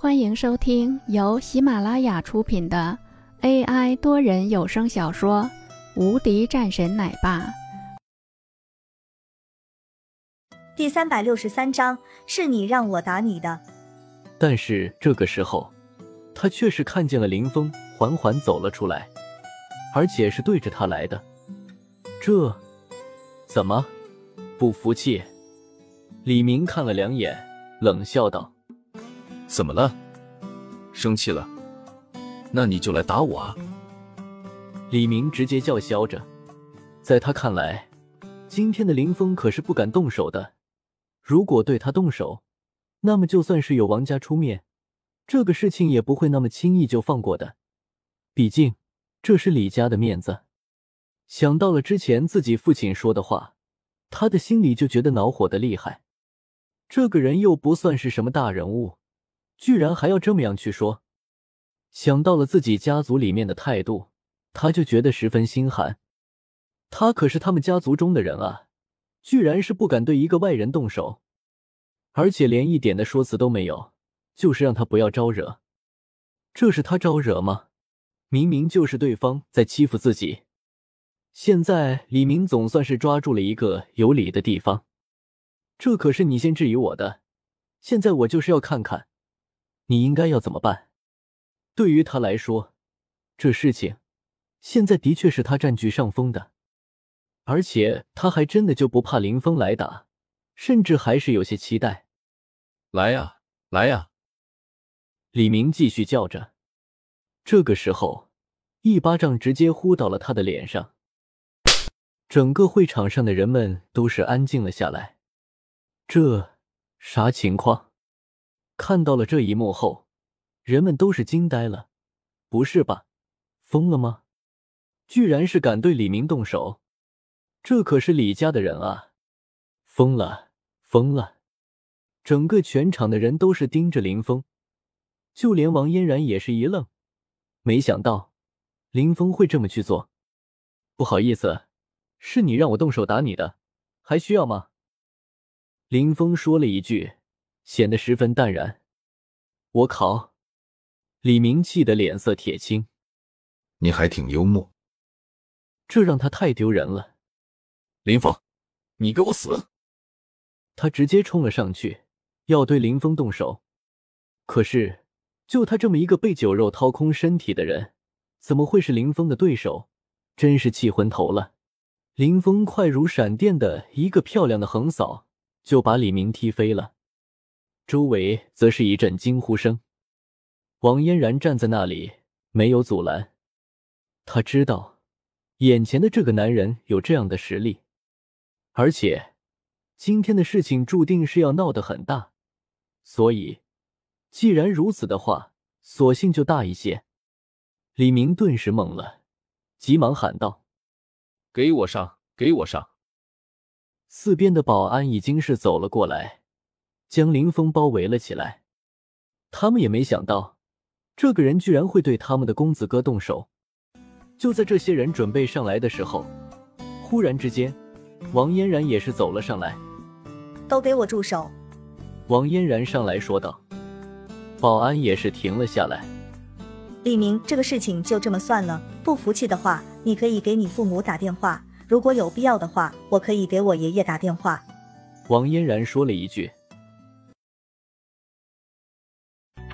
欢迎收听由喜马拉雅出品的 AI 多人有声小说《无敌战神奶爸》第三百六十三章：是你让我打你的。但是这个时候，他却是看见了林峰缓缓走了出来，而且是对着他来的。这怎么不服气？李明看了两眼，冷笑道。怎么了？生气了？那你就来打我啊！李明直接叫嚣着，在他看来，今天的林峰可是不敢动手的。如果对他动手，那么就算是有王家出面，这个事情也不会那么轻易就放过的。毕竟这是李家的面子。想到了之前自己父亲说的话，他的心里就觉得恼火的厉害。这个人又不算是什么大人物。居然还要这么样去说，想到了自己家族里面的态度，他就觉得十分心寒。他可是他们家族中的人啊，居然是不敢对一个外人动手，而且连一点的说辞都没有，就是让他不要招惹。这是他招惹吗？明明就是对方在欺负自己。现在李明总算是抓住了一个有理的地方，这可是你先质疑我的，现在我就是要看看。你应该要怎么办？对于他来说，这事情现在的确是他占据上风的，而且他还真的就不怕林峰来打，甚至还是有些期待。来呀，来呀！李明继续叫着。这个时候，一巴掌直接呼到了他的脸上，整个会场上的人们都是安静了下来。这啥情况？看到了这一幕后，人们都是惊呆了。不是吧？疯了吗？居然是敢对李明动手！这可是李家的人啊！疯了，疯了！整个全场的人都是盯着林峰，就连王嫣然也是一愣，没想到林峰会这么去做。不好意思，是你让我动手打你的，还需要吗？林峰说了一句。显得十分淡然。我靠！李明气得脸色铁青。你还挺幽默，这让他太丢人了。林峰，你给我死！他直接冲了上去，要对林峰动手。可是，就他这么一个被酒肉掏空身体的人，怎么会是林峰的对手？真是气昏头了。林峰快如闪电的一个漂亮的横扫，就把李明踢飞了。周围则是一阵惊呼声。王嫣然站在那里，没有阻拦。他知道，眼前的这个男人有这样的实力，而且今天的事情注定是要闹得很大。所以，既然如此的话，索性就大一些。李明顿时懵了，急忙喊道：“给我上！给我上！”四边的保安已经是走了过来。将林峰包围了起来，他们也没想到，这个人居然会对他们的公子哥动手。就在这些人准备上来的时候，忽然之间，王嫣然也是走了上来。都给我住手！王嫣然上来说道。保安也是停了下来。李明，这个事情就这么算了。不服气的话，你可以给你父母打电话，如果有必要的话，我可以给我爷爷打电话。王嫣然说了一句。